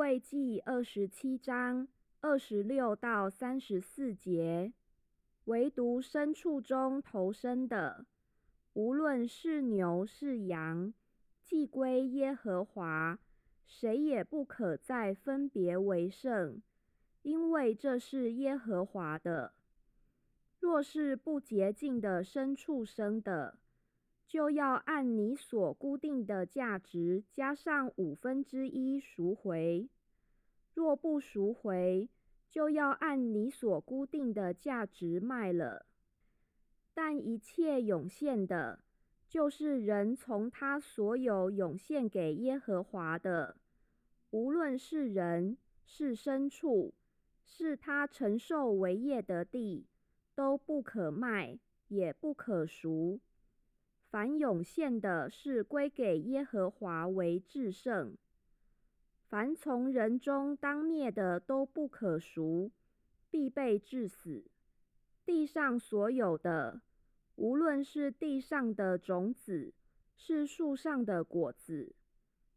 位记二十七章二十六到三十四节，唯独牲畜中投生的，无论是牛是羊，既归耶和华，谁也不可再分别为圣，因为这是耶和华的。若是不洁净的牲畜生的，就要按你所固定的价值加上五分之一赎回；若不赎回，就要按你所固定的价值卖了。但一切涌现的，就是人从他所有涌现给耶和华的，无论是人是牲畜，是他承受为业的地，都不可卖，也不可赎。凡涌现的，是归给耶和华为至圣；凡从人中当灭的，都不可赎，必被致死。地上所有的，无论是地上的种子，是树上的果子，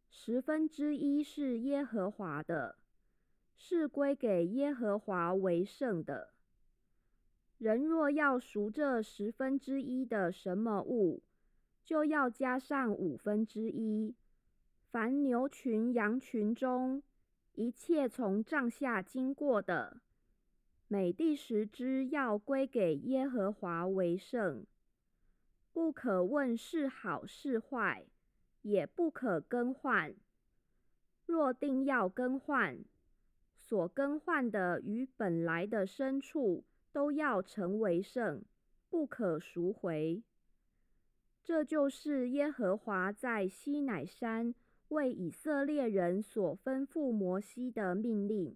十分之一是耶和华的，是归给耶和华为圣的。人若要赎这十分之一的什么物，就要加上五分之一。凡牛群、羊群中一切从帐下经过的，每第十只要归给耶和华为圣，不可问是好是坏，也不可更换。若定要更换，所更换的与本来的牲畜都要成为圣，不可赎回。这就是耶和华在西乃山为以色列人所吩咐摩西的命令。